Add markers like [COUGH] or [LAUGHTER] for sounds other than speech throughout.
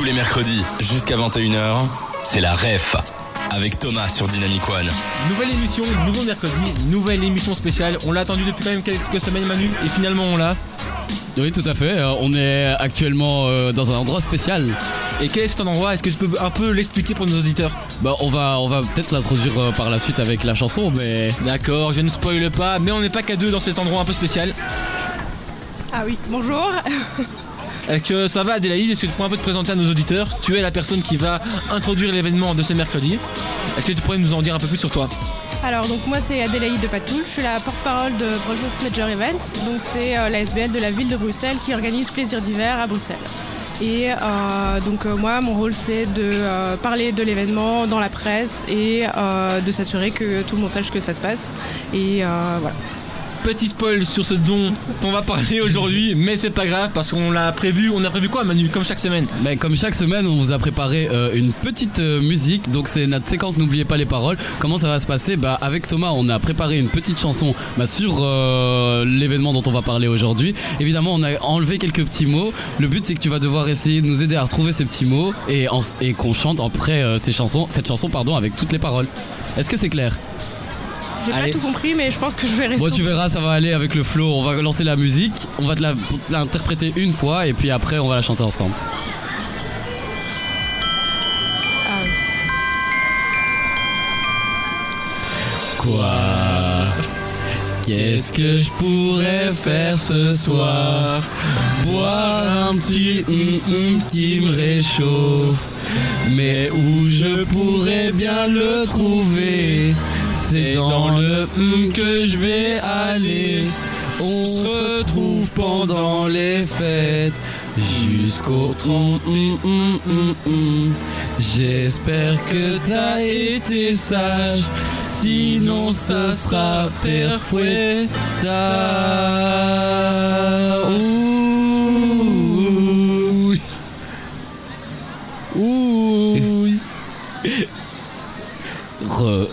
Tous les mercredis, jusqu'à 21h, c'est la REF. Avec Thomas sur Dynamic One. Nouvelle émission, nouveau mercredi, nouvelle émission spéciale. On l'a attendu depuis quand même quelques semaines Manu et finalement on l'a. Oui, tout à fait. Euh, on est actuellement euh, dans un endroit spécial. Et quel est cet endroit? Est-ce que tu peux un peu l'expliquer pour nos auditeurs? Bah, on va, on va peut-être l'introduire euh, par la suite avec la chanson, mais D'accord, je ne spoile pas, mais on n'est pas qu'à deux dans cet endroit un peu spécial. Ah oui, bonjour. Est-ce que ça va Adélaïde Est-ce que tu pourrais un peu te présenter à nos auditeurs? Tu es la personne qui va introduire l'événement de ce mercredi. Est-ce que tu pourrais nous en dire un peu plus sur toi? Alors donc moi c'est Adélaïde de Patoul, je suis la porte-parole de Brussels Major Events. Donc c'est euh, la SBL de la ville de Bruxelles qui organise Plaisir d'hiver à Bruxelles. Et euh, donc euh, moi mon rôle c'est de euh, parler de l'événement dans la presse et euh, de s'assurer que tout le monde sache que ça se passe. Et euh, voilà. Petit spoil sur ce dont on va parler aujourd'hui, mais c'est pas grave parce qu'on l'a prévu. On a prévu quoi Manu Comme chaque semaine? Bah, comme chaque semaine, on vous a préparé euh, une petite euh, musique. Donc c'est notre séquence. N'oubliez pas les paroles. Comment ça va se passer? Bah avec Thomas, on a préparé une petite chanson bah, sur euh, l'événement dont on va parler aujourd'hui. Évidemment, on a enlevé quelques petits mots. Le but c'est que tu vas devoir essayer de nous aider à retrouver ces petits mots et, qu'on chante après ces chansons, cette chanson pardon, avec toutes les paroles. Est-ce que c'est clair? J'ai pas tout compris mais je pense que je vais rester. Bon, tu verras, ça va aller avec le flow. On va lancer la musique, on va te l'interpréter une fois et puis après on va la chanter ensemble. Ah oui. Quoi? Qu'est-ce que je pourrais faire ce soir? Boire un petit hum, hum qui me réchauffe. Mais où je pourrais bien le trouver? C'est dans le hum que je vais aller. On se retrouve pendant les fêtes jusqu'au 30 hum, hum, hum. J'espère que t'as été sage, sinon ça sera perfoueta.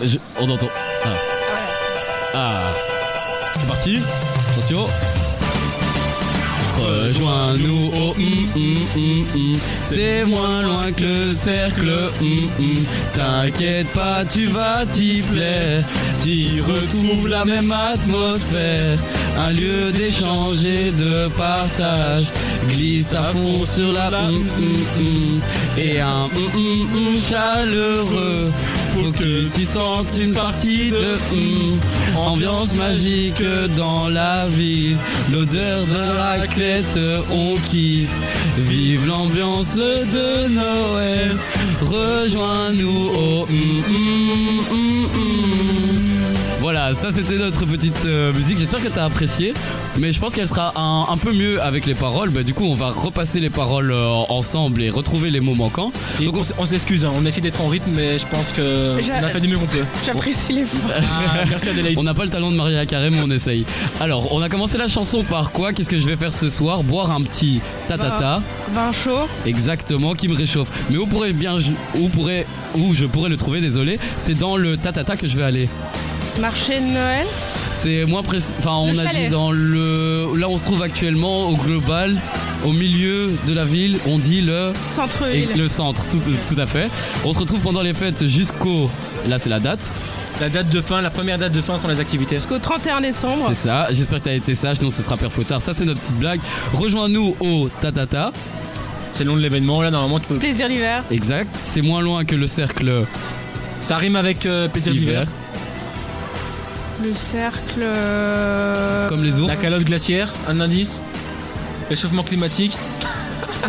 Je- on entend. Ah. Ah. C'est parti. Attention. Rejoins-nous au hum, hum. C'est moins loin que le cercle. T'inquiète pas, tu vas t'y plaire T'y retrouves la même atmosphère Un lieu d'échange et de partage Glisse à fond sur la. Et un chaleureux faut que tu tentes une partie de. Ambiance magique dans la ville L'odeur de raclette on kiffe Vive l'ambiance de Noël Rejoins-nous au hum, hum, hum. Voilà, ça c'était notre petite euh, musique. J'espère que t'as apprécié. Mais je pense qu'elle sera un, un peu mieux avec les paroles. Bah, du coup, on va repasser les paroles euh, ensemble et retrouver les mots manquants. Et Donc on, on s'excuse, hein, on essaie d'être en rythme, mais je pense que J'a- on a fait du mieux qu'on peut. J'apprécie l'effort. Ah, merci Adélaïde. On n'a pas le talent de Maria Carré, mais on essaye. Alors, on a commencé la chanson par quoi? Qu'est-ce que je vais faire ce soir? Boire un petit tatata, Vin chaud. exactement, qui me réchauffe. Mais où pourrait bien, où pourrait, où je pourrais le trouver? Désolé, c'est dans le tatata que je vais aller. Marché de Noël. C'est moins précis. Enfin, on Le a chalet. dit dans le. Là, on se trouve actuellement au global, au milieu de la ville. On dit le. Et Centre-ville. le centre, tout, tout à fait. On se retrouve pendant les fêtes jusqu'au. Là, c'est la date. La date de fin, la première date de fin sont les activités. Jusqu'au 31 décembre. C'est ça. J'espère que t'as été sage, sinon ce sera père Fautard. Ça, c'est notre petite blague. Rejoins-nous au Tatata. C'est le nom de l'événement, là normalement tu peux. Plaisir d'hiver. Exact. C'est moins loin que le cercle Ça rime avec euh, plaisir d'hiver. Le cercle. euh, Comme les ours. La calotte glaciaire, un indice. Réchauffement climatique.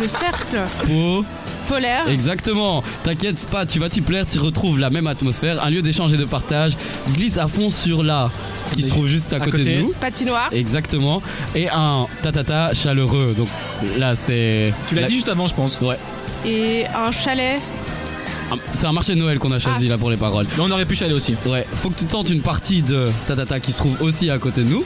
Le cercle Peau. polaire. Exactement. T'inquiète pas, tu vas t'y plaire. Tu retrouves la même atmosphère. Un lieu d'échange et de partage. Glisse à fond sur la qui se trouve juste à, À côté, côté. de nous. Patinoire. Exactement. Et un tatata chaleureux. Donc là, c'est. Tu l'as la- dit juste avant, je pense. Ouais. Et un chalet. C'est un marché de Noël qu'on a choisi Ah. là pour les paroles. Mais on aurait pu chaler aussi. Ouais, faut que tu tentes une partie de Tatata qui se trouve aussi à côté de nous.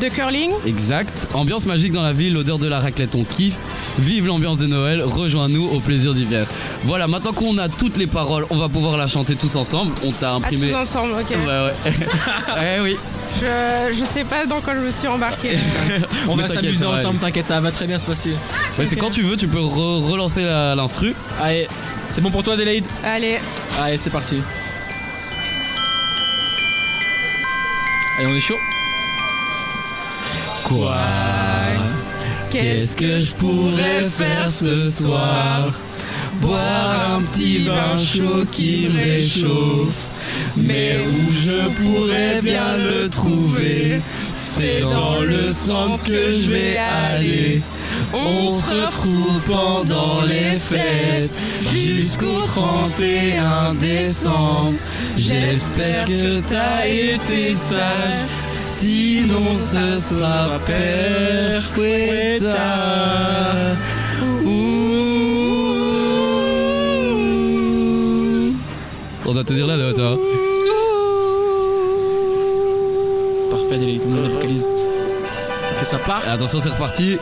De curling. Exact. Ambiance magique dans la ville, l'odeur de la raclette, on kiffe. Vive l'ambiance de Noël, rejoins-nous au plaisir d'hiver. Voilà, maintenant qu'on a toutes les paroles, on va pouvoir la chanter tous ensemble. On t'a À imprimé. tous ensemble, ok. Ouais, ouais. [LAUGHS] eh oui. Je, je sais pas dans quoi je me suis embarquée. [LAUGHS] On Mais va s'amuser ensemble, t'inquiète, ça va très bien se passer. Ouais, c'est Ok. quand tu veux, tu peux re- relancer la- l'instru. Allez, c'est bon pour toi Adélaïde Allez, Allez, c'est parti. Allez, on est chaud. Quoi Qu'est-ce que je pourrais faire ce soir Boire un petit vin chaud qui me réchauffe. Mais où je pourrais bien le trouver, c'est dans le centre que je vais aller. On se retrouve pendant les fêtes jusqu'au 31 décembre. J'espère que t'as été sage, sinon ce sera. Ouh. On doit te dire la note, hein. Parfait Adélaïde, on la vocalise. Ok, ça part. Attention, c'est reparti.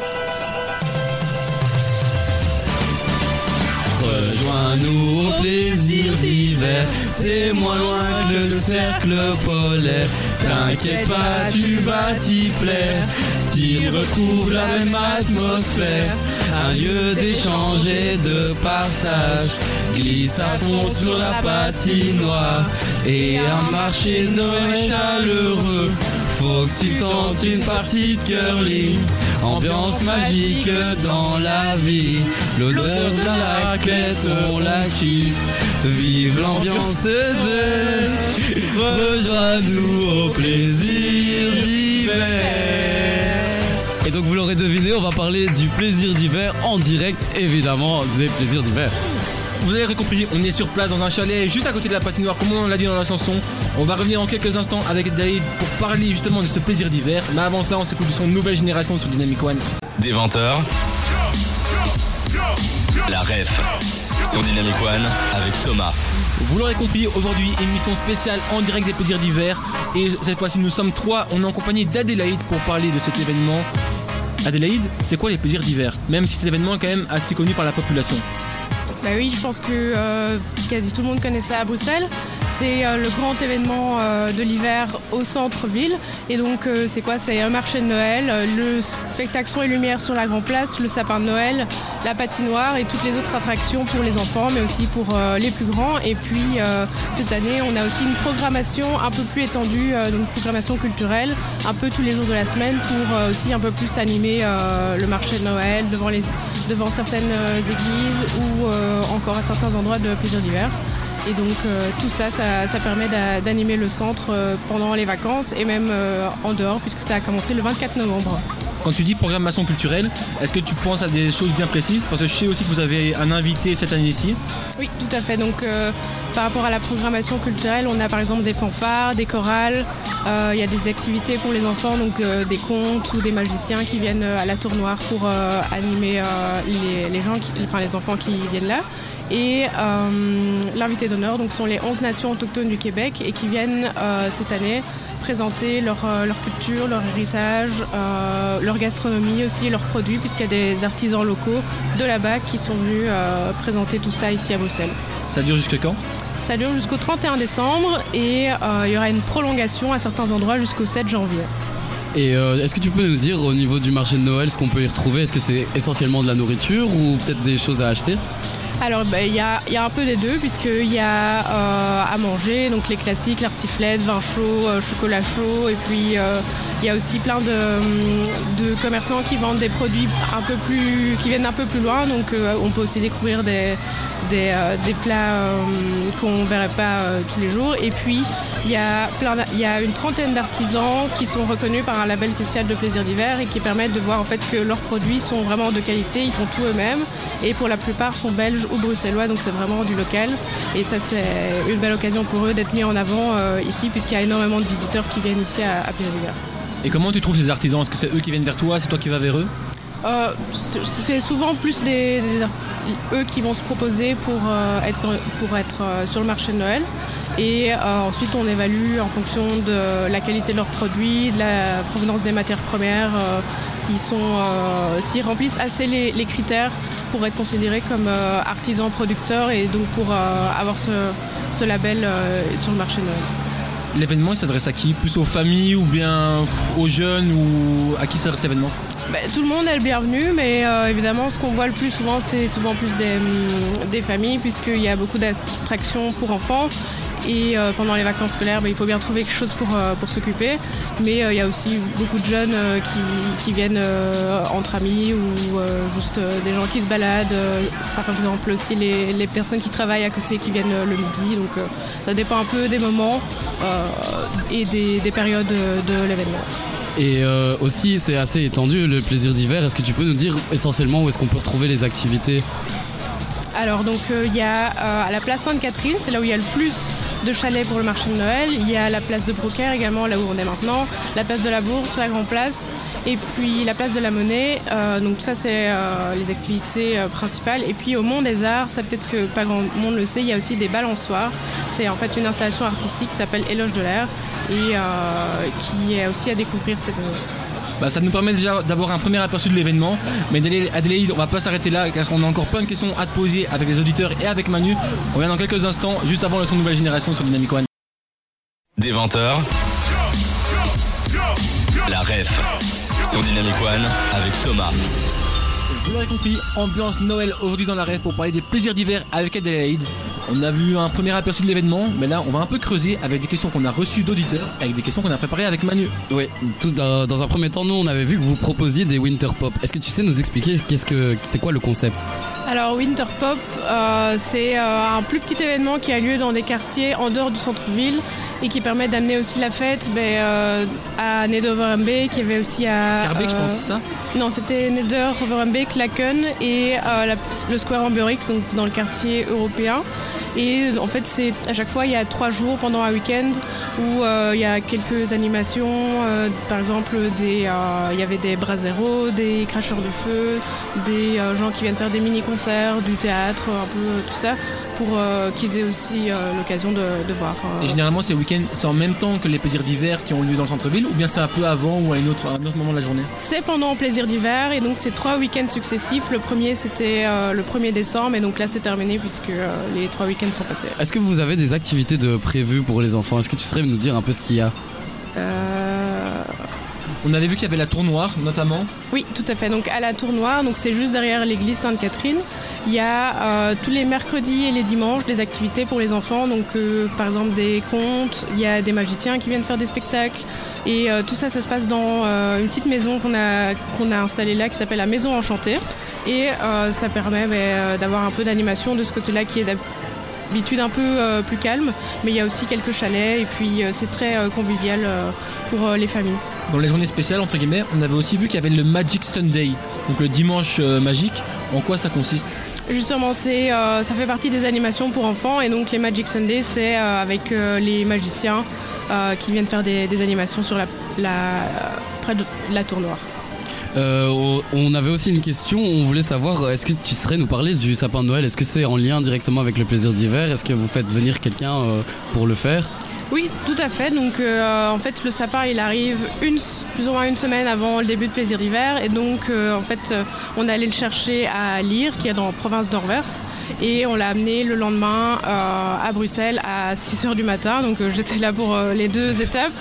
Rejoins-nous au plaisir d'hiver, c'est moins loin que le cercle polaire. T'inquiète pas, tu vas t'y plaire, t'y retrouves la même atmosphère. Un lieu d'échange et de partage, glisse à fond sur la patinoire. Et un marché de chaleureux, faut que tu tentes une partie de curling. Ambiance magique dans la vie, l'odeur de la raclette, on la kiffe. Vive l'ambiance de Rejoins-nous au plaisir d'hiver. Et donc vous l'aurez deviné, on va parler du plaisir d'hiver en direct, évidemment, des plaisirs d'hiver. Vous avez compris, on est sur place dans un chalet juste à côté de la patinoire, comme on l'a dit dans la chanson. On va revenir en quelques instants avec Adélaïde pour parler justement de ce plaisir d'hiver. Mais avant ça, on s'écoute du son Nouvelle Génération sur Dynamic One. Des 20h. La ref sur Dynamic One avec Thomas. Vous l'aurez compris, aujourd'hui, émission spéciale en direct des plaisirs d'hiver. Et cette fois-ci, nous sommes trois. On est en compagnie d'Adélaïde pour parler de cet événement. Adélaïde, c'est quoi les plaisirs d'hiver? Même si cet événement est quand même assez connu par la population. Bah oui, je pense que euh, quasi tout le monde connaît ça à Bruxelles. C'est euh, le grand événement euh, de l'hiver au centre-ville. Et donc, euh, c'est quoi? C'est un marché de Noël, euh, le spectacle son et lumière sur la Grand Place, le sapin de Noël, la patinoire et toutes les autres attractions pour les enfants, mais aussi pour euh, les plus grands. Et puis, cette année, on a aussi une programmation un peu plus étendue, donc programmation culturelle, un peu tous les jours de la semaine pour aussi un peu plus animer le marché de Noël devant, les, devant certaines euh, églises ou euh, encore à certains endroits de plaisir d'hiver. Et donc euh, tout ça, ça, ça permet d'a- d'animer le centre pendant les vacances et même en dehors puisque ça a commencé le 24 novembre. Quand tu dis programmation culturelle, est-ce que tu penses à des choses bien précises? Parce que je sais aussi que vous avez un invité cette année-ci. Oui, tout à fait. Donc, euh, par rapport à la programmation culturelle, on a par exemple des fanfares, des chorales. euh, Il y a des activités pour les enfants, donc euh, des contes ou des magiciens qui viennent euh, à la tour noire pour animer les, enfants qui viennent là. Et l'invité d'honneur, donc sont les 11 nations autochtones du Québec et qui viennent cette année présenter leur, leur culture, leur héritage, leur gastronomie aussi, leurs produits, puisqu'il y a des artisans locaux de là-bas qui sont venus présenter tout ça ici à Bruxelles. Ça dure jusque quand? Ça dure jusqu'au 31 décembre et euh, il y aura une prolongation à certains endroits jusqu'au 7 janvier. Et euh, est-ce que tu peux nous dire au niveau du marché de Noël ce qu'on peut y retrouver? Est-ce que c'est essentiellement de la nourriture ou peut-être des choses à acheter? Alors ben, il y, a, un peu des deux puisqu'il y a euh, à manger, donc les classiques, la tartiflette, vin chaud, euh, chocolat chaud et puis euh, il y a aussi plein de, commerçants qui vendent des produits un peu plus, qui viennent un peu plus loin. Donc on peut aussi découvrir des, plats qu'on verrait pas tous les jours. Et puis il y, a plein d'a- il y a une trentaine d'artisans qui sont reconnus par un label spécial de plaisir d'hiver et qui permettent de voir en fait que leurs produits sont vraiment de qualité, ils font tout eux-mêmes et pour la plupart sont belges ou bruxellois donc c'est vraiment du local. Et ça c'est une belle occasion pour eux d'être mis en avant euh, ici puisqu'il y a énormément de visiteurs qui viennent ici à, à plaisir d'hiver. Et comment tu trouves ces artisans? Est-ce que c'est eux qui viennent vers toi? C'est toi qui vas vers eux? Euh, c'est souvent plus des, des art- eux qui vont se proposer pour euh, être, pour être euh, sur le marché de Noël. Et euh, ensuite, on évalue en fonction de la qualité de leurs produits, de la provenance des matières premières, euh, s'ils euh, s'ils remplissent assez les, les critères pour être considérés comme artisans producteurs et donc pour avoir ce, ce label sur le marché Noël. l'événement il s'adresse à qui? Plus aux familles ou bien aux jeunes ou à qui s'adresse l'événement? Bah, tout le monde est le bienvenu, mais euh, évidemment, ce qu'on voit le plus souvent, c'est souvent plus des, des familles, puisqu'il y a beaucoup d'attractions pour enfants. Et euh, pendant les vacances scolaires, bah, il faut bien trouver quelque chose pour, euh, pour s'occuper. Mais il y a aussi beaucoup de jeunes qui, qui, viennent entre amis ou juste des gens qui se baladent. par exemple, aussi les, les, personnes qui travaillent à côté qui viennent le midi. Donc ça dépend un peu des moments et des, des périodes de l'événement. Et euh, aussi, c'est assez étendu le plaisir d'hiver. Est-ce que tu peux nous dire essentiellement où est-ce qu'on peut retrouver les activités? Alors donc euh, il y a euh, à la place Sainte-Catherine, c'est là où il y a le plus de chalets pour le marché de Noël. Il y a la place de Brocaire également, là où on est maintenant, la place de la Bourse, la Grand Place, et puis la place de la Monnaie. donc ça c'est les activités principales. Et puis au Mont des Arts, ça peut-être que pas grand monde le sait, il y a aussi des balançoires. C'est en fait une installation artistique qui s'appelle Éloge de l'air et euh, qui est aussi à découvrir cette année. Bah, ça nous permet déjà d'avoir un premier aperçu de l'événement. Mais Adélaïde, on va pas s'arrêter là car on a encore plein de questions à te poser avec les auditeurs et avec Manu. On vient dans quelques instants, juste avant le son nouvelle génération sur Dynamic One. Des 20h, la ref sur Dynamic One avec Thomas. Vous l'aurez compris, ambiance Noël aujourd'hui dans la ref pour parler des plaisirs d'hiver avec Adélaïde. On a vu un premier aperçu de l'événement, mais là on va un peu creuser avec des questions qu'on a reçues d'auditeurs, avec des questions qu'on a préparées avec Manu. Oui, tout dans, un premier temps, nous on avait vu que vous proposiez des Winter Pop. Est-ce que tu sais nous expliquer qu'est-ce que c'est quoi le concept? Alors Winter Pop, euh, c'est euh, un plus petit événement qui a lieu dans des quartiers en dehors du centre-ville et qui permet d'amener aussi la fête ben, euh, à Neder qui avait aussi à. Scarbeck, je pense, c'est ça? Non, c'était Neder, Overbeek, Laken et le Square Amberix, donc dans le quartier européen. Et en fait, c'est à chaque fois, il y a trois jours pendant un week-end où euh, il y a quelques animations. Euh, par exemple, des, euh, il y avait des braseros, des cracheurs de feu, des gens qui viennent faire des mini-concerts, du théâtre, un peu tout ça pour qu'ils aient aussi l'occasion de, voir. Et généralement, ces week-ends, c'est en même temps que les plaisirs d'hiver qui ont lieu dans le centre-ville ou bien c'est un peu avant ou à, une autre, un autre moment de la journée? C'est pendant plaisir d'hiver et donc c'est trois week-ends successifs. Le premier, c'était le 1er décembre et donc là, c'est terminé puisque les trois week-ends sont passés. Est-ce que vous avez des activités de prévues pour les enfants? Est-ce que tu serais nous dire un peu ce qu'il y a? Euh, On avait vu qu'il y avait la tournoire notamment. Oui, tout à fait. Donc à la tournoire, donc c'est juste derrière l'église Sainte-Catherine. Il y a euh, tous les mercredis et les dimanches des activités pour les enfants. Donc euh, par exemple des contes, il y a des magiciens qui viennent faire des spectacles. Et tout ça, ça se passe dans une petite maison qu'on a, qu'on a installée là qui s'appelle la Maison Enchantée. Et ça permet ben, d'avoir un peu d'animation de ce côté-là qui est un peu euh, plus calme, mais il y a aussi quelques chalets et puis euh, c'est très euh, convivial pour les familles. Dans les journées spéciales, entre guillemets, on avait aussi vu qu'il y avait le Magic Sunday, donc le dimanche magique. En quoi ça consiste? Justement, c'est, ça fait partie des animations pour enfants et donc les Magic Sunday, c'est avec les magiciens qui viennent faire des, animations sur la, près de la tour noire. Euh, on avait aussi une question, on voulait savoir, est-ce que tu serais nous parler du sapin de Noël? Est-ce que c'est en lien directement avec le plaisir d'hiver? Est-ce que vous faites venir quelqu'un euh, pour le faire? Oui, tout à fait. Donc, euh, en fait, le sapin, il arrive une, plus ou moins une semaine avant le début de Plaisir d'hiver. Et donc, euh, en fait, euh, on est allé le chercher à Lire, qui est dans la province d'Orvers. Et on l'a amené le lendemain à Bruxelles à 6 h du matin. Donc, j'étais là pour les deux étapes.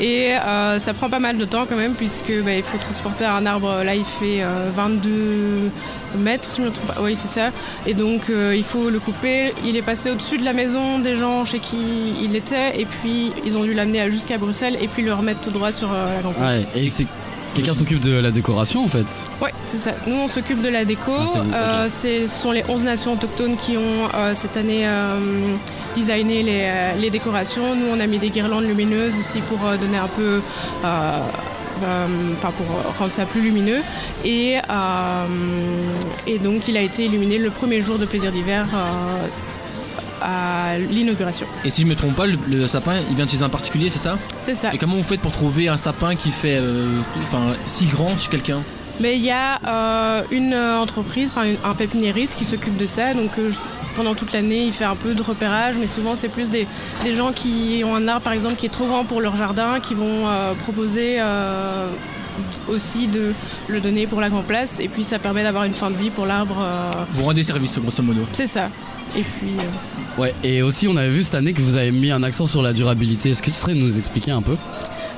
Et ça prend pas mal de temps quand même, puisque bah, il faut transporter un arbre. Là, il fait 22 mètres, si je me trompe pas. Oui, c'est ça. Et donc, il faut le couper. Il est passé au-dessus de la maison des gens chez qui il était. Et puis ils ont dû l'amener jusqu'à Bruxelles et puis le remettre tout droit sur euh, la campus. Ouais, et c'est Quelqu'un s'occupe de la décoration en fait Ouais, c'est ça. Nous on s'occupe de la déco. Ah, euh, ce sont les 11 nations autochtones qui ont euh, cette année designé les, les, décorations. Nous on a mis des guirlandes lumineuses aussi pour donner un peu. Enfin, pour rendre ça plus lumineux. Et, et donc, il a été illuminé le premier jour de plaisir d'hiver à l'inauguration. Et si je me trompe pas, le, sapin, il vient de chez un particulier, c'est ça? C'est ça. Et comment vous faites pour trouver un sapin qui fait euh, enfin, si grand chez quelqu'un? Mais il y a euh, une entreprise, enfin un pépiniériste qui s'occupe de ça. Donc euh, pendant toute l'année, il fait un peu de repérage, mais souvent c'est plus des, gens qui ont un arbre par exemple qui est trop grand pour leur jardin, qui vont proposer aussi de le donner pour la Grand Place. Et puis ça permet d'avoir une fin de vie pour l'arbre. euh, Vous rendez service, grosso modo. c'est ça. Et puis. euh, Ouais, et aussi on avait vu cette année que vous avez mis un accent sur la durabilité. Est-ce que tu serais nous expliquer un peu?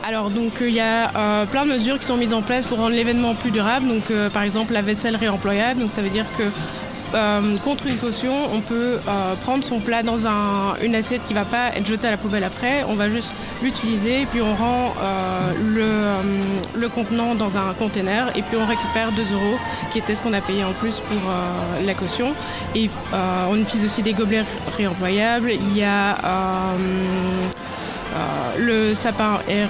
Alors donc il y a euh, plein de mesures qui sont mises en place pour rendre l'événement plus durable. Donc euh, par exemple la vaisselle réemployable. Donc ça veut dire que euh, contre une caution, on peut euh, prendre son plat dans un- une assiette qui va pas être jetée à la poubelle après. On va juste l'utiliser et puis on rend euh, le, contenant dans un container et puis on récupère 2 euros qui était ce qu'on a payé en plus pour la caution. Et on utilise aussi des gobelets réemployables. Il y a le sapin est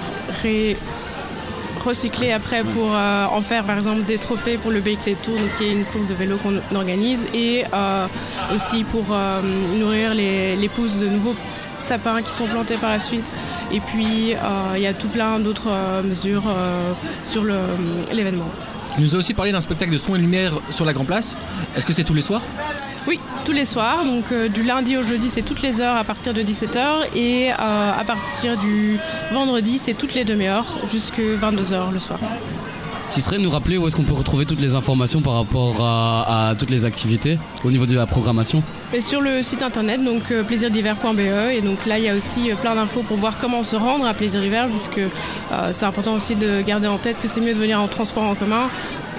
recyclé après pour euh, en faire par exemple des trophées pour le BXC Tour, donc qui est une course de vélo qu'on organise, et euh, aussi pour euh, nourrir les, les pousses de nouveaux sapins qui sont plantés par la suite. Et puis il y a tout plein d'autres mesures sur l'événement. Tu nous as aussi parlé d'un spectacle de son et lumière sur la Grand Place. Est-ce que c'est tous les soirs? Oui, tous les soirs, donc euh, du lundi au jeudi c'est toutes les heures à partir de 17h et euh, à partir du vendredi c'est toutes les demi-heures jusqu'à 22h le soir. Tu serais nous rappeler où est-ce qu'on peut retrouver toutes les informations par rapport à, à toutes les activités au niveau de la programmation? Et sur le site internet, donc euh, plaisirdiver.be, et donc là il y a aussi euh, plein d'infos pour voir comment se rendre à Plaisir d'hiver, puisque euh, c'est important aussi de garder en tête que c'est mieux de venir en transport en commun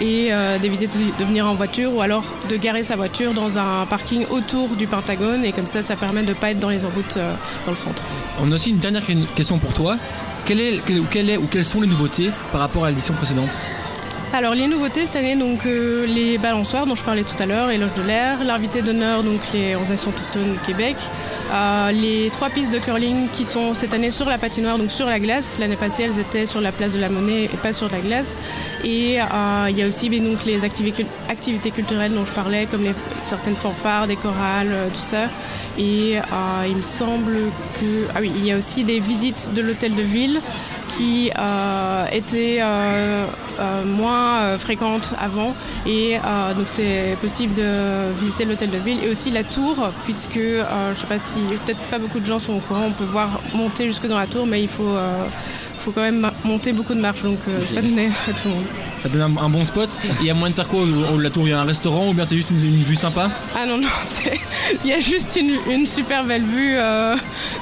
et euh, d'éviter de, de venir en voiture ou alors de garer sa voiture dans un parking autour du Pentagone, et comme ça ça permet de ne pas être dans les routes euh, dans le centre. On a aussi une dernière question pour toi. Quelle est, quelle, quelle est ou quelles sont les nouveautés par rapport à l'édition précédente? Alors les nouveautés cette année, donc euh, les balançoires dont je parlais tout à l'heure, et l'Oge de l'air, l'invité d'honneur, donc les 11 nations autochtones du Québec, euh, les trois pistes de curling qui sont cette année sur la patinoire, donc sur la glace. L'année passée, elles étaient sur la place de la Monnaie et pas sur la glace. Et euh, il y a aussi mais, donc, les activités, culturelles dont je parlais, comme les, certaines fanfares, des chorales, euh, tout ça. Et il me semble que... Ah oui, il y a aussi des visites de l'hôtel de ville qui euh, étaient euh, euh, moins fréquentes avant. Et donc c'est possible de visiter l'hôtel de ville et aussi la tour puisque je sais pas si peut-être pas beaucoup de gens sont au courant on peut voir monter jusque dans la tour mais il faut faut quand même monter beaucoup de marches donc euh, c'est pas donné à tout le monde. Ça donne un, un bon spot. Et il y a moyen de faire quoi au- au- La tour, il y a un restaurant ou bien c'est juste une, une vue sympa? Ah non non [LAUGHS] c'est il y a juste une, une super belle vue euh,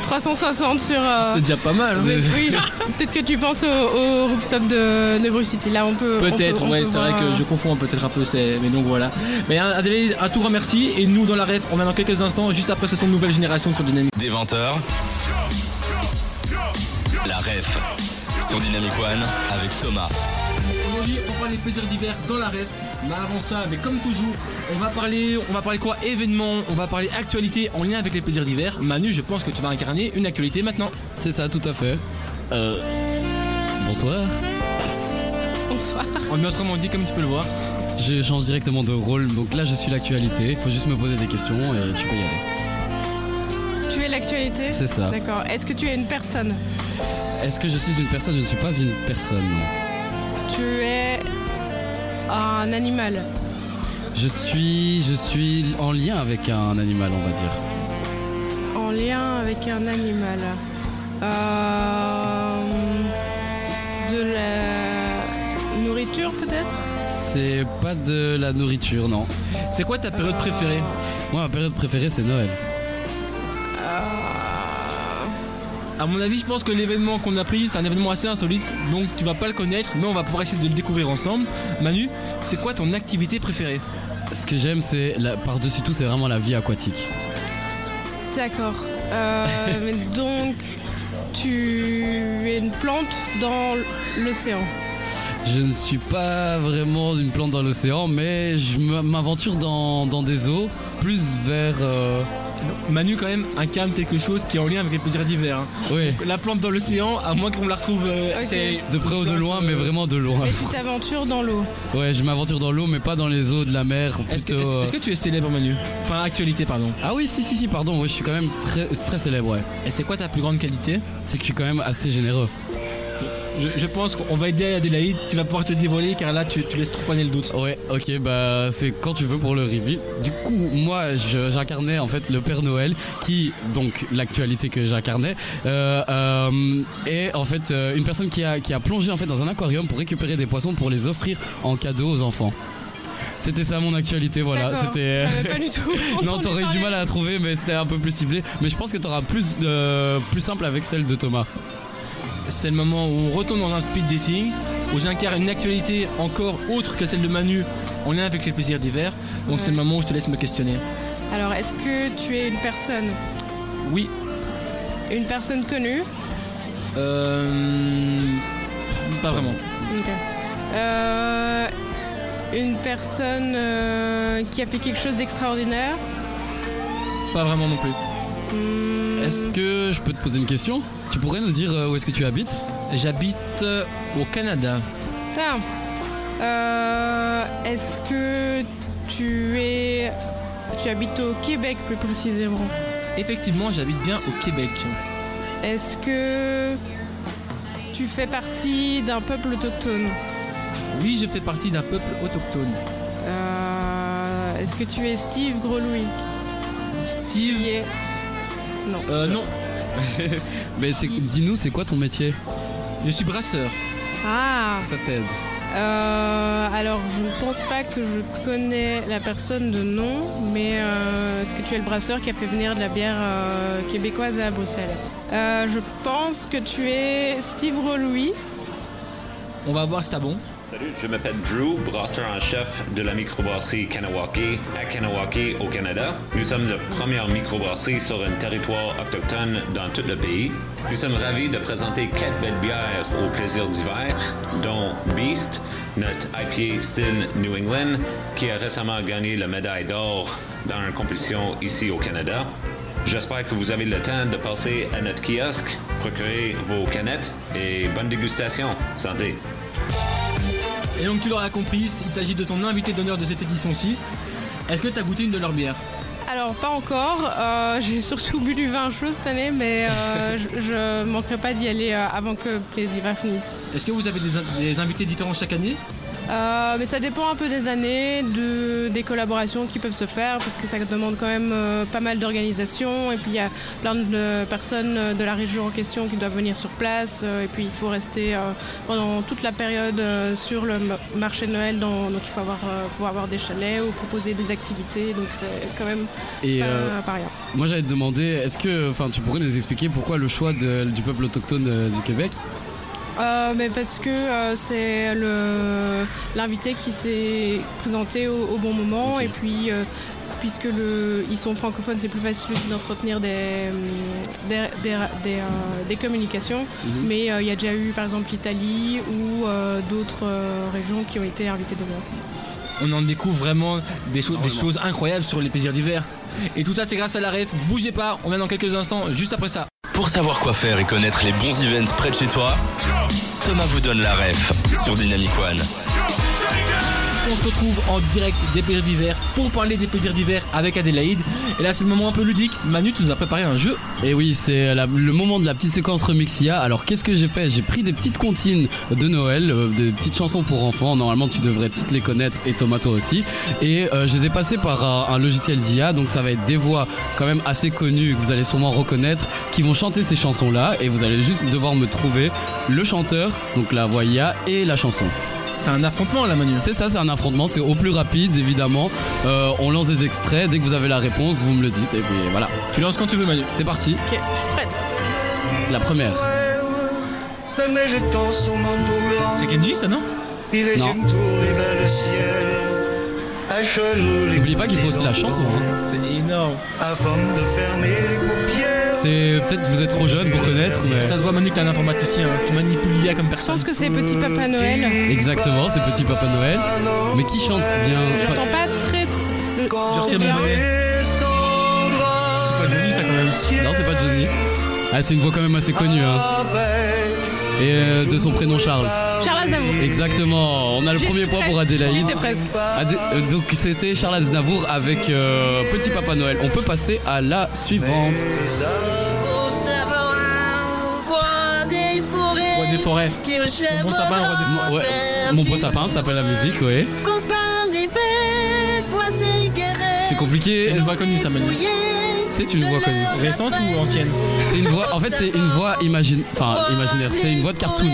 360 sur euh, C'est déjà pas mal. hein. mais oui, [LAUGHS] peut-être que tu penses au, au rooftop de, de Bruce City. Là, on peut. on Peut-être, peut- on ouais, peut c'est vrai que euh, je confonds peut-être un peu, c'est- mais donc voilà. Mais hein, Adélaïde, un tout grand merci. Et nous, dans la ref, on va dans quelques instants, juste après ce son de nouvelle génération sur Dynamique. Des 20h. La ref sur Dynamic One avec Thomas. Aujourd'hui, on parle des plaisirs d'hiver dans la ref. Mais avant ça, mais comme toujours, on va parler, on va parler quoi? Événements, on va parler actualité en lien avec les plaisirs d'hiver. Manu, je pense que tu vas incarner une actualité maintenant. C'est ça, tout à fait. Euh, Bonsoir. Bonsoir. En autrement dit, comme tu peux le voir. Je change directement de rôle, donc là je suis l'actualité. Il faut juste me poser des questions et tu peux y aller. Tu es l'actualité? C'est ça. D'accord. Est-ce que tu es une personne? Est-ce que je suis une personne? Je ne suis pas une personne. Tu es un animal. Je suis, je suis en lien avec un animal, on va dire. En lien avec un animal. Euh, de la nourriture, peut-être? C'est pas de la nourriture, non. C'est quoi ta période préférée? Moi, ma période préférée, c'est Noël. À mon avis, je pense que l'événement qu'on a pris, c'est un événement assez insolite, donc tu vas pas le connaître, mais on va pouvoir essayer de le découvrir ensemble. Manu, c'est quoi ton activité préférée? Ce que j'aime, c'est la- par-dessus tout, c'est vraiment la vie aquatique. D'accord. Euh, mais [LAUGHS] donc, tu es une plante dans l'océan. Je ne suis pas vraiment une plante dans l'océan, mais je m'aventure dans, dans des eaux, plus vers. euh, Manu, quand même, incarne quelque chose qui est en lien avec les plaisirs d'hiver. hein. Oui, La plante dans l'océan, à moins qu'on la retrouve. euh, de près ou de loin, mais vraiment de loin. Mais tu t'aventures dans l'eau. Ouais, je m'aventure dans l'eau, mais pas dans les eaux de la mer. Est-ce que, euh, est-ce que tu es célèbre, Manu? Enfin, actualité, pardon. Ah oui, si, si, si, pardon, ouais, je suis quand même très, très célèbre, ouais. Et c'est quoi ta plus grande qualité? C'est que je suis quand même assez généreux. Je, je pense qu'on va aider Adélaïde. Tu vas pouvoir te dévoiler car là, tu, tu laisses trop planer le doute. Ouais, ok, bah c'est quand tu veux pour le reveal. Du coup, moi, j'incarnais en fait le Père Noël, qui, donc l'actualité que j'incarnais, euh, euh, est en fait euh, une personne qui a, qui a plongé en fait dans un aquarium pour récupérer des poissons pour les offrir en cadeau aux enfants. C'était ça mon actualité, voilà. C'était. [LAUGHS] Pas du tout. Non, t'aurais eu du mal à la trouver, mais c'était un peu plus ciblé. Mais je pense que t'auras plus de, plus simple avec celle de Thomas. C'est le moment où on retourne dans un speed dating, où j'incarne une actualité encore autre que celle de Manu en lien avec les plaisirs d'hiver. Donc c'est le moment où je te laisse me questionner. Alors, est-ce que tu es une personne, Oui, une personne connue? Euh, pas vraiment. Ok. Euh, une personne euh, qui a fait quelque chose d'extraordinaire? Pas vraiment non plus. Hmm, Est-ce que je peux te poser une question? Tu pourrais nous dire euh, où est-ce que tu habites? J'habite euh, au Canada. ah. Euh, Est-ce que tu es. Tu habites au Québec plus précisément? Effectivement, j'habite bien au Québec. Est-ce que tu fais partie d'un peuple autochtone? Oui, je fais partie d'un peuple autochtone. Euh, Est-ce que tu es Steve Groslouis Steve? Non. Euh, non, [LAUGHS] Mais c'est, dis-nous, c'est quoi ton métier? Je suis brasseur. Ah Ça t'aide? Euh, alors, je ne pense pas que je connais la personne de nom, mais euh, est-ce que tu es le brasseur qui a fait venir de la bière euh, québécoise à Bruxelles? Euh, Je pense que tu es Steve Rolouis. On va voir si t'as bon. Salut, je m'appelle Drew, brasseur en chef de la microbrasserie Kanawake à Kanawake au Canada. Nous sommes la première microbrasserie sur un territoire autochtone dans tout le pays. Nous sommes ravis de présenter quatre belles bières au plaisir d'hiver, dont Beast, notre IPA style New England, qui a récemment gagné la médaille d'or dans une compétition ici au Canada. J'espère que vous avez le temps de passer à notre kiosque, procurer vos canettes et bonne dégustation. Santé! Et donc tu l'auras compris, il s'agit de ton invité d'honneur de cette édition-ci. Est-ce que t'as goûté une de leurs bières? Alors, pas encore. Euh, J'ai surtout bu du vin chaud cette année, mais euh, [LAUGHS] je, je manquerai pas d'y aller euh, avant que Plaisir finisse. Est-ce que vous avez des invités différents chaque année? Euh, mais ça dépend un peu des années, de, des collaborations qui peuvent se faire, parce que ça demande quand même euh, pas mal d'organisation. Et puis il y a plein de personnes euh, de la région en question qui doivent venir sur place. euh, et puis il faut rester pendant toute la période sur le ma- marché de Noël. dans- donc il faut avoir, pouvoir avoir des chalets ou proposer des activités. Donc c'est quand même Et pas, pas rien. moi j'allais te demander, est-ce que, tu pourrais nous expliquer pourquoi le choix de- du peuple autochtone du Québec Euh, mais parce que euh, c'est le l'invité qui s'est présenté au, au bon moment et puis euh, puisque le, ils sont francophones, c'est plus facile aussi d'entretenir des, hum, des, des, des, euh, des communications. Mhm. Mais euh, il y a déjà eu par exemple l'Italie ou euh, d'autres euh, régions qui ont été invitées dedans. On en découvre vraiment des, cho- des choses incroyables sur les plaisirs d'hiver. Et tout ça c'est grâce à la ref. Bougez pas, on vient dans quelques instants, juste après ça. Pour savoir quoi faire et connaître les bons events près de chez toi, Thomas vous donne la ref sur Dynamic One. On se retrouve en direct des plaisirs d'hiver pour parler des plaisirs d'hiver avec Adélaïde. Et là c'est le moment un peu ludique. Manu, tu nous as préparé un jeu. Et oui, c'est le moment de la petite séquence remixia. Alors qu'est-ce que j'ai fait? J'ai pris des petites comptines de Noël, euh, des petites chansons pour enfants. Normalement, tu devrais toutes les connaître et Thomas toi aussi. Et euh, je les ai passées par un, un logiciel d'IA, donc ça va être des voix quand même assez connues que vous allez sûrement reconnaître, qui vont chanter ces chansons-là. Et vous allez juste devoir me trouver le chanteur, donc la voix IA et la chanson. C'est un affrontement là Manu. C'est ça, c'est un affrontement, c'est au plus rapide évidemment. Euh, on lance des extraits, dès que vous avez la réponse, vous me le dites et puis voilà. Tu lances quand tu veux Manu. C'est parti, Ok, prête. la première. C'est Kenji ça non Non. N'oubliez pas qu'il faut aussi la chanson. hein. C'est énorme. Avant de fermer les paupières. C'est peut-être vous êtes trop jeune pour connaître, mais Ça se voit Manu que t'es un informaticien. hein. Tu manipules l'IA comme Je personne. pense que c'est Petit Papa Noël. exactement, c'est Petit Papa Noël. Mais qui chante bien? Enfin, J'entends pas très. Je retire mon bonnet. C'est pas Johnny ça quand même. Non, c'est pas Johnny. Ah, c'est une voix quand même assez connue, hein. Et euh, de son prénom Charles. Charles Aznavour. Exactement. On a le premier point pour Adélaïde. étais presque. Adé- euh, donc c'était Charles Aznavour avec euh, Petit Papa Noël. On peut passer à la suivante. des forêt. Mon sapin, roi des Ouais, mon beau sapin s'appelle la musique, ouais. C'est compliqué. C'est une voix connue, ça, Manu. C'est une voix connue. Récente ou ancienne? C'est une voix. En fait, c'est une voix imagine, enfin imaginaire. C'est une voix de cartoon.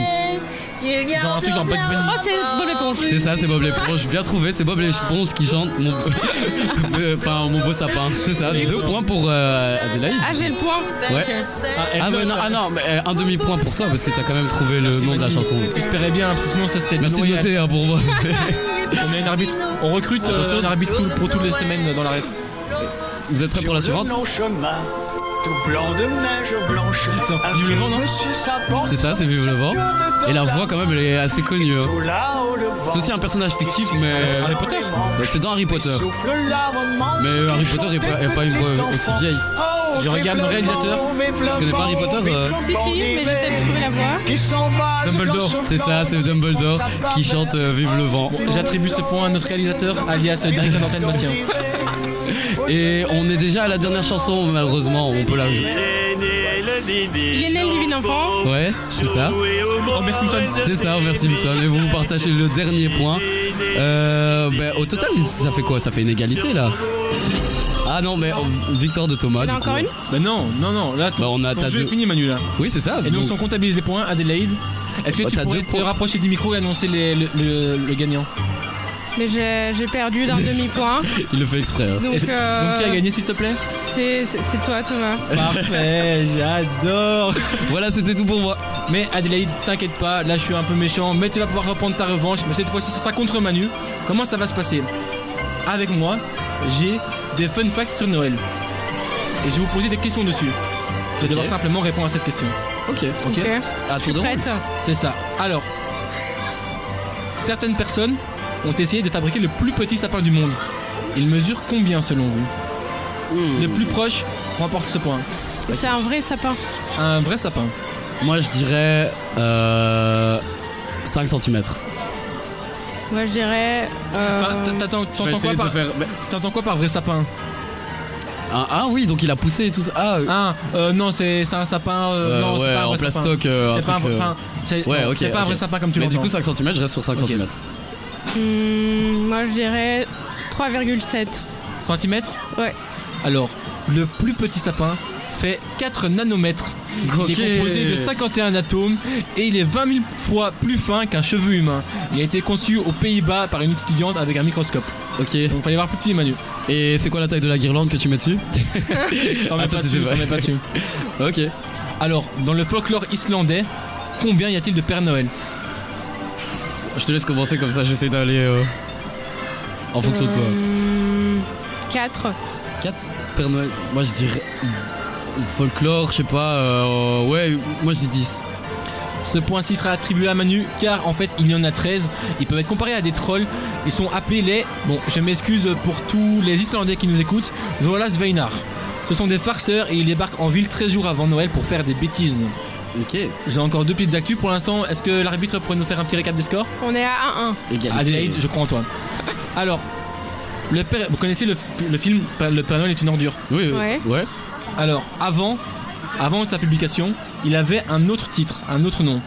Genre un truc genre Bugs Bunny. Oh, c'est Bob l'éponge. C'est ça, c'est Bob l'éponge. Bien trouvé, c'est Bob l'éponge qui chante mon, [LAUGHS] Euh, enfin, mon beau sapin. C'est ça. Deux points pour euh, Adélaïde. Ah, j'ai le point. Ouais. Ah, Ah, non, ah non, mais euh, un demi point pour toi parce que t'as quand même trouvé le Merci, nom de la Manu. chanson. J'espérais bien, parce que sinon ça c'était Merci de noter hein, pour moi. [LAUGHS] On a une arbitre. On recrute euh, un arbitre tout- pour toutes les semaines dans la. Vous êtes prêts pour la suivante? Tout blanc de neige blanche. Attends, Vive le vent, non C'est ça, c'est Vive le vent. Et la voix quand même, elle est assez connue. hein. C'est aussi un personnage fictif, mais Harry Potter Bah, c'est dans Harry Potter. Mais qui Harry Potter est pas- une voix aussi vieille. Oh, Je regarde le réalisateur. le connais pas Harry Potter, euh le Si, vent si, mais d'hiver j'essaie de trouver la voix. Dumbledore, C'est ça, c'est Dumbledore qui chante euh, Vive le vent. J'attribue ce point à notre réalisateur, alias euh, directeur d'antenne Bastien. Et on est déjà à la dernière chanson, malheureusement, on peut la. Il est né le divin enfant. Ouais, c'est ça. Homer Simpson. C'est ça, Homer Simpson. Et vous partagez le dernier point. Euh, ben, au total, ça fait quoi? Ça fait une égalité là Ah non, mais euh, victoire de Thomas. Il y en a du coup. encore une? Bah non, non, non, là Bah, on a ton t'as jeu deux- est fini Manu là. Oui, c'est ça. Et donc donc- on comptabilise les points, Adélaïde. Est-ce que Bah, tu pourrais deux te points. rapprocher du micro et annoncer les- le, le- le gagnant? Mais j'ai j'ai perdu d'un demi-point. [LAUGHS] Il le fait exprès. hein. Donc, euh, Donc qui a gagné s'il te plaît? c'est toi, Thomas. Parfait, j'adore [LAUGHS] Voilà, c'était tout pour moi. Mais Adélaïde, t'inquiète pas, là je suis un peu méchant, mais tu vas pouvoir reprendre ta revanche, mais cette fois-ci ce sera contre Manu. Comment ça va se passer? Avec moi, j'ai des fun facts sur Noël. Et je vais vous poser des questions dessus. Allez Ok. devoir simplement répondre à cette question. Ok, Ok, Ok. À C'est ça. Alors, certaines personnes ont essayé de fabriquer le plus petit sapin du monde. Il mesure combien selon vous Hmm. Le plus proche remporte ce point. C'est un vrai sapin. Un vrai sapin. Moi, je dirais euh, 5 cm. Moi, je dirais. euh, T'entends quoi, par... quoi par vrai sapin Ah, ah oui, donc il a poussé et tout ça. Ah, euh, Ah, euh, non, c'est c'est un sapin. euh, euh, non, c'est pas un en vrai sapin. plastoc. euh, un C'est pas un truc, vrai. euh, enfin, c'est Ouais, non, ok. c'est pas un vrai ok. sapin comme tu Mais du coup, 5 cm, je reste sur 5 Ok. cm. Hmm, moi, je dirais 3,7. Centimètres Ouais. Alors, le plus petit sapin fait 4 nanomètres. Il est composé de 51 atomes et il est 20 000 fois plus fin qu'un cheveu humain. Il a été conçu aux Pays-Bas par une étudiante avec un microscope. Ok. Donc fallait voir plus petit Manu. Et c'est quoi la taille de la guirlande que tu mets dessus [LAUGHS] T'en mets Ah, pas ça, tu dessus, mets pas dessus. Ok. Alors, dans le folklore islandais, combien y a-t-il de Père Noël? Je te laisse commencer comme ça, j'essaie d'aller euh, en fonction de toi. 4. 4 Père Noël, moi je dirais folklore, je sais pas, euh, ouais, moi je dis 10. Ce point-ci sera attribué à Manu car en fait il y en a 13. Ils peuvent être comparés à des trolls. Ils sont appelés les. Bon, je m'excuse pour tous les Islandais qui nous écoutent. Jolas Veinar. Ce sont des farceurs et ils débarquent en ville 13 jours avant Noël pour faire des bêtises. Ok. J'ai encore deux petites actus pour l'instant. Est-ce que l'arbitre pourrait nous faire un petit récap des scores? On est à 1-1. Égalité. Adélaïde, je crois en toi. [LAUGHS] Alors, le père, vous connaissez le, le film Le Père Noël est une ordure Oui, oui. Ouais. ouais. Alors, avant, avant sa publication, il avait un autre titre, un autre nom.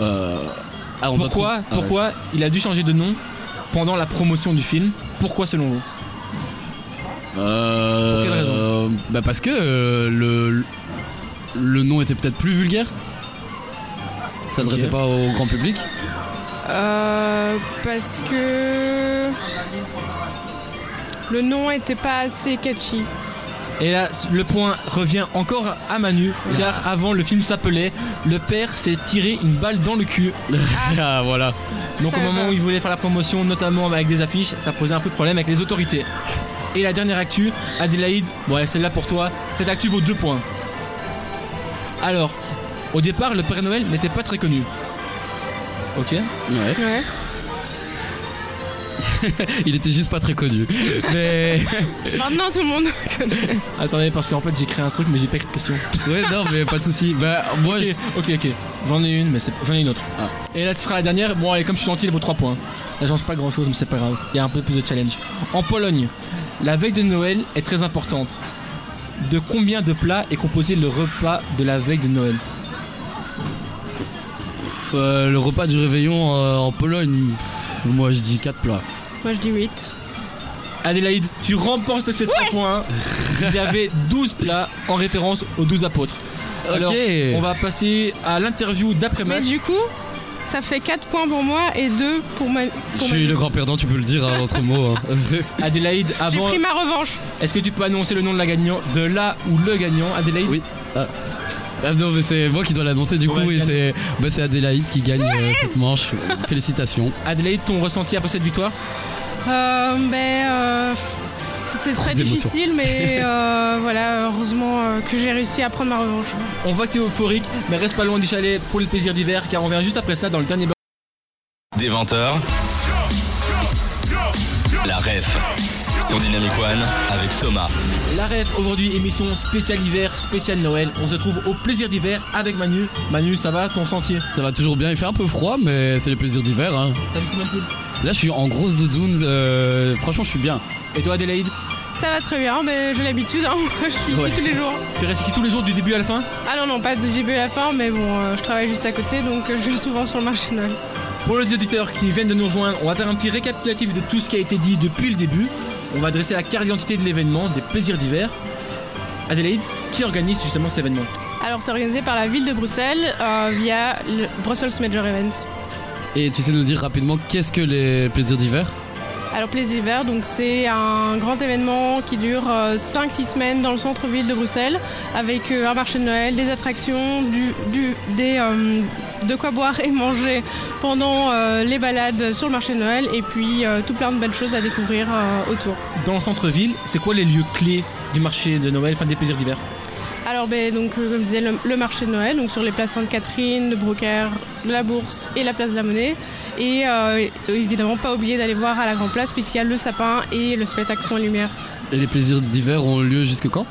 Euh... Ah, on doit Pourquoi, ah, pourquoi il a dû changer de nom pendant la promotion du film? Pourquoi selon vous? Euh... Pour quelle raison? euh, Bah parce que euh, le le nom était peut-être plus vulgaire? S'adressait pas au grand public? Euh, parce que. Le nom était pas assez catchy. Et là, le point revient encore à Manu, car avant le film s'appelait Le père s'est tiré une balle dans le cul. [LAUGHS] ah voilà. Donc Ça au moment va. où il voulait faire la promotion, notamment avec des affiches, ça posait un peu de problème avec les autorités. Et la dernière actu, Adélaïde, ouais, celle-là pour toi, cette actu vaut deux points. Alors, au départ, le Père Noël n'était pas très connu. Ok Ouais. Ouais. [LAUGHS] Il était juste pas très connu. Mais [LAUGHS] Maintenant, tout le monde connaît. Attendez, parce qu'en fait j'ai créé un truc, mais j'ai pas écrit de question. ouais non mais pas de souci. Bah moi Ok, je- ok, ok. J'en ai une, mais c'est- j'en ai une autre. Ah. Et là, ce sera la dernière. Bon, allez, comme je suis gentil, elle vaut 3 points. Ça change pas grand chose, mais c'est pas grave. Il y a un peu plus de challenge. En Pologne, la veille de Noël est très importante. De combien de plats est composé le repas de la veille de Noël euh, le repas du réveillon euh, en Pologne, pff, moi je dis 4 plats. Moi je dis 8. Adélaïde, tu remportes ces 3 points. Il y avait 12 plats en référence aux 12 apôtres. Alors, Ok. on va passer à l'interview Mais d'après-match. du coup, ça fait 4 points pour moi et 2 pour ma. Je suis ma- le grand perdant, tu peux le dire entre mots. hein. [LAUGHS] Adélaïde, J'ai avant, pris ma revanche. est-ce que tu peux annoncer le nom de la gagnante, de la ou le gagnant, Adélaïde Oui. Ah non mais c'est moi qui dois l'annoncer du coup Ouais, et c'est c'est bah, c'est Adélaïde qui gagne euh, cette manche. Félicitations. Adélaïde, ton ressenti après cette victoire? Euh, ben, euh, c'était très difficile, mais euh, [LAUGHS] voilà, heureusement euh, que j'ai réussi à prendre ma revanche. On voit que t'es euphorique, mais reste pas loin du chalet pour le plaisir d'hiver, car on vient juste après ça dans le dernier bloc. Des 20h. La ref sur Dynamic One avec Thomas. La ref, aujourd'hui, émission spéciale hiver, spéciale Noël. On se trouve au plaisir d'hiver avec Manu. Manu, ça va, ton sentier Ça va toujours bien, il fait un peu froid mais c'est le plaisir d'hiver. Hein. T'as vu combien de poules Là je suis en grosse doudoune, euh, franchement je suis bien. Et toi, Adélaïde? Ça va très bien, mais j'ai l'habitude, hein. [LAUGHS] je suis ici tous les jours. Tu restes ici tous les jours du début à la fin? Ah non, non, pas du début à la fin, mais bon, euh, je travaille juste à côté, donc euh, je viens souvent sur le marché Noël. Pour les auditeurs qui viennent de nous rejoindre, on va faire un petit récapitulatif de tout ce qui a été dit depuis le début. On va dresser la carte d'identité de l'événement, des plaisirs d'hiver. Adélaïde, qui organise justement cet événement Alors, c'est organisé par la ville de Bruxelles euh, via le Brussels Major Events. Et tu sais nous dire rapidement qu'est-ce que les plaisirs d'hiver Alors Plaisir d'hiver, c'est un grand événement qui dure 5-6 semaines dans le centre-ville de Bruxelles, avec euh, un marché de Noël, des attractions, euh, de quoi boire et manger pendant euh, les balades sur le marché de Noël, et puis euh, tout plein de belles choses à découvrir euh, autour. Dans le centre-ville, c'est quoi les lieux clés du marché de Noël, enfin des plaisirs d'hiver? Alors ben, donc euh, comme je disais, le, marché de Noël, sur les places Sainte-Catherine, de Brocaire, de la Bourse et la place de la Monnaie. Et euh, évidemment pas oublier d'aller voir à la Grand Place puisqu'il y a le sapin et le spectacle et lumière. Et les plaisirs d'hiver ont lieu jusque quand?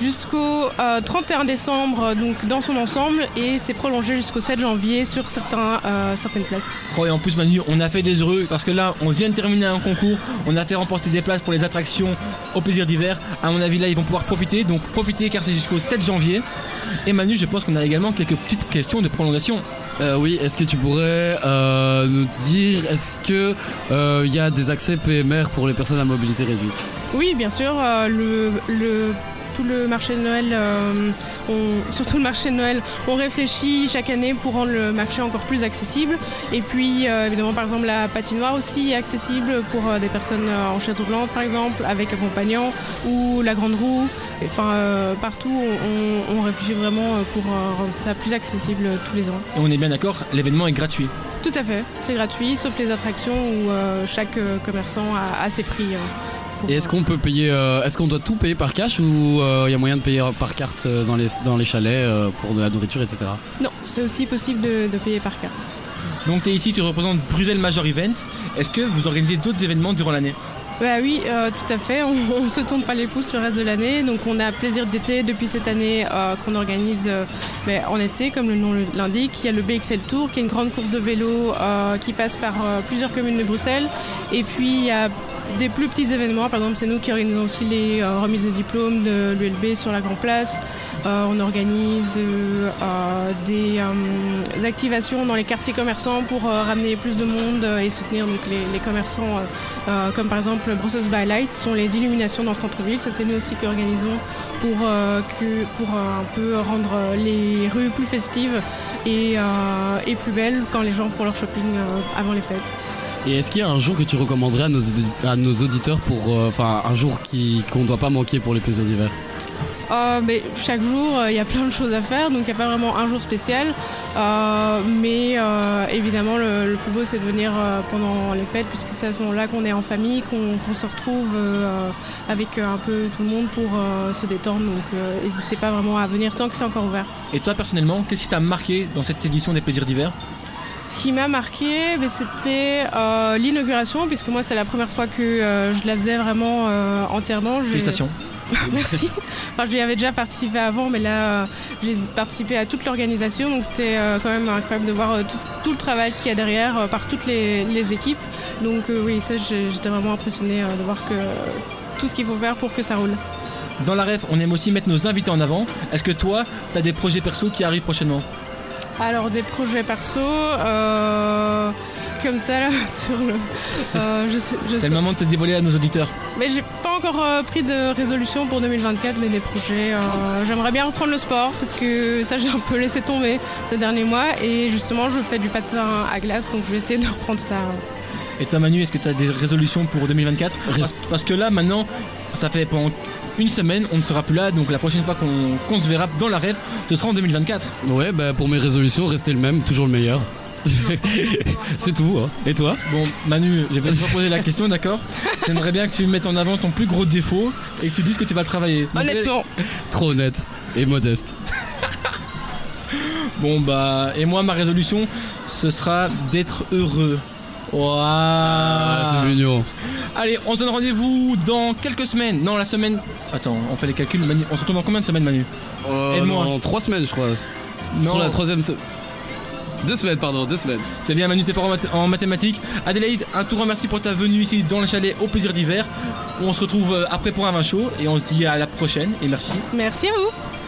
Jusqu'au euh, 31 décembre euh, donc dans son ensemble et c'est prolongé jusqu'au 7 janvier sur certains, euh, certaines places. Oh, et en plus Manu, on a fait des heureux parce que là, on vient de terminer un concours, on a fait remporter des places pour les attractions au plaisir d'hiver. À mon avis, là, ils vont pouvoir profiter, donc profitez car c'est jusqu'au 7 janvier. Et Manu, je pense qu'on a également quelques petites questions de prolongation. Euh, oui, est-ce que tu pourrais euh, nous dire, est-ce que euh, il y a des accès PMR pour les personnes à mobilité réduite? Oui bien sûr, euh, le, le- tout le marché de Noël, euh, on- surtout le marché de Noël, on réfléchit chaque année pour rendre le marché encore plus accessible. Et puis euh, évidemment par exemple la patinoire aussi est accessible pour euh, des personnes en chaise roulante par exemple, avec accompagnant, ou la grande roue. Enfin partout on, on réfléchit vraiment pour rendre ça plus accessible tous les ans. Et on est bien d'accord, l'événement est gratuit. Tout à fait, c'est gratuit, sauf les attractions où chaque commerçant a, a ses prix. Euh, Et est-ce euh, qu'on peut payer, euh, est-ce qu'on doit tout payer par cash ou euh, il y a moyen de payer par carte euh, dans les, dans les chalets euh, pour de la nourriture, etc. Non, c'est aussi possible de, de payer par carte. Donc tu es ici, tu représentes Bruxelles Major Event. Est-ce que vous organisez d'autres événements durant l'année? Bah oui, euh, tout à fait. On, [LAUGHS] on se tourne pas les pouces le reste de l'année. Donc on a plaisir d'été depuis cette année euh, qu'on organise euh, mais en été, comme le nom l'indique. Il y a le BXL Tour, qui est une grande course de vélo euh, qui passe par euh, plusieurs communes de Bruxelles. Et puis il y a des plus petits événements. Par exemple, c'est nous qui organisons aussi les euh, remises de diplômes de l'ULB sur la Grand Place. Euh, on organise euh, des activations dans les quartiers commerçants pour ramener plus de monde et soutenir donc, les, commerçants, comme par exemple Brussels by Light, ce sont les illuminations dans le centre-ville. Ça, c'est nous aussi qui organisons pour, pour un peu rendre les rues plus festives et, et plus belles quand les gens font leur shopping avant les fêtes. Et est-ce qu'il y a un jour que tu recommanderais à nos, audi- à nos auditeurs pour, euh, enfin, un jour qui qu'on ne doit pas manquer pour les plaisirs d'hiver? Euh, mais chaque jour, euh, il y a plein de choses à faire, donc il n'y a pas vraiment un jour spécial. Euh, mais euh, évidemment, le, le plus beau, c'est de venir euh, pendant les fêtes, puisque c'est à ce moment-là qu'on est en famille, qu'on qu'on se retrouve euh, avec euh, un peu tout le monde pour euh, se détendre. Donc euh, n'hésitez pas vraiment à venir tant que c'est encore ouvert. Et toi personnellement, qu'est-ce qui t'a marqué dans cette édition des plaisirs d'hiver? Ce qui m'a marqué, c'était euh, l'inauguration, puisque moi, c'est la première fois que euh, je la faisais vraiment euh, entièrement. Félicitations. [LAUGHS] Merci. Enfin, j'y avais déjà participé avant, mais là, j'ai participé à toute l'organisation, donc c'était quand même incroyable de voir tout, le travail qu'il y a derrière par toutes les, les équipes. Donc oui, ça, j'étais vraiment impressionnée de voir que tout ce qu'il faut faire pour que ça roule. Dans la ref, on aime aussi mettre nos invités en avant. Est-ce que toi, t'as des projets perso qui arrivent prochainement? Alors des projets perso, euh, comme ça là, [LAUGHS] sur le... euh, je sais, je C'est le moment de te dévoiler à nos auditeurs. Mais j'ai pas encore euh, pris de résolution pour 2024, mais des projets. euh, J'aimerais bien reprendre le sport parce que ça j'ai un peu laissé tomber ces derniers mois et justement je fais du patin à glace donc je vais essayer de reprendre ça. Et toi Manu, est-ce que tu as des résolutions pour 2024 parce, parce que là maintenant, ça fait pendant une semaine, on ne sera plus là, donc la prochaine fois qu'on se verra dans la rêve, ce sera en 2024. Ouais, bah pour mes résolutions, rester le même, toujours le meilleur. [LAUGHS] c'est tout. Hein. Et toi? Bon Manu, je vais te reposer la question, d'accord? J'aimerais bien que tu mettes en avant ton plus gros défaut et que tu dises que tu vas le travailler. Donc, Honnêtement, Trop honnête et modeste. [LAUGHS] Bon bah, et moi ma résolution, ce sera d'être heureux. Waouh Ah, c'est mignon. Allez, on se donne rendez-vous dans quelques semaines. Non, la semaine. Attends, on fait les calculs. Manu, on se retrouve dans combien de semaines, Manu Euh, Aide-moi. dans trois semaines, je crois. Non. Sur la troisième se- Deux semaines, pardon, deux semaines. C'est bien, Manu, t'es fort en, math- en mathématiques. Adélaïde, un tout grand merci pour ta venue ici dans le chalet au plaisir d'hiver. On se retrouve euh, après pour un vin chaud et on se dit à la prochaine et merci. merci à vous.